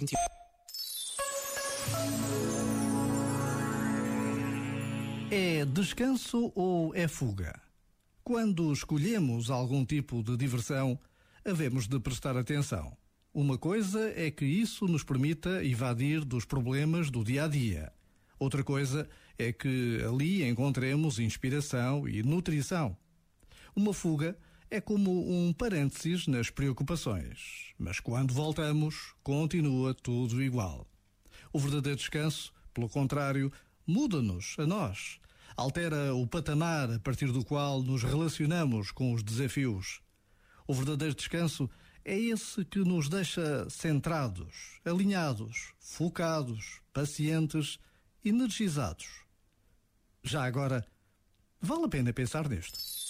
2021. É descanso ou é fuga? Quando escolhemos algum tipo de diversão, havemos de prestar atenção. Uma coisa é que isso nos permita evadir dos problemas do dia a dia. Outra coisa é que ali encontremos inspiração e nutrição. Uma fuga é como um parênteses nas preocupações, mas quando voltamos, continua tudo igual. O verdadeiro descanso, pelo contrário, muda-nos a nós, altera o patamar a partir do qual nos relacionamos com os desafios. O verdadeiro descanso é esse que nos deixa centrados, alinhados, focados, pacientes, energizados. Já agora, vale a pena pensar nisto.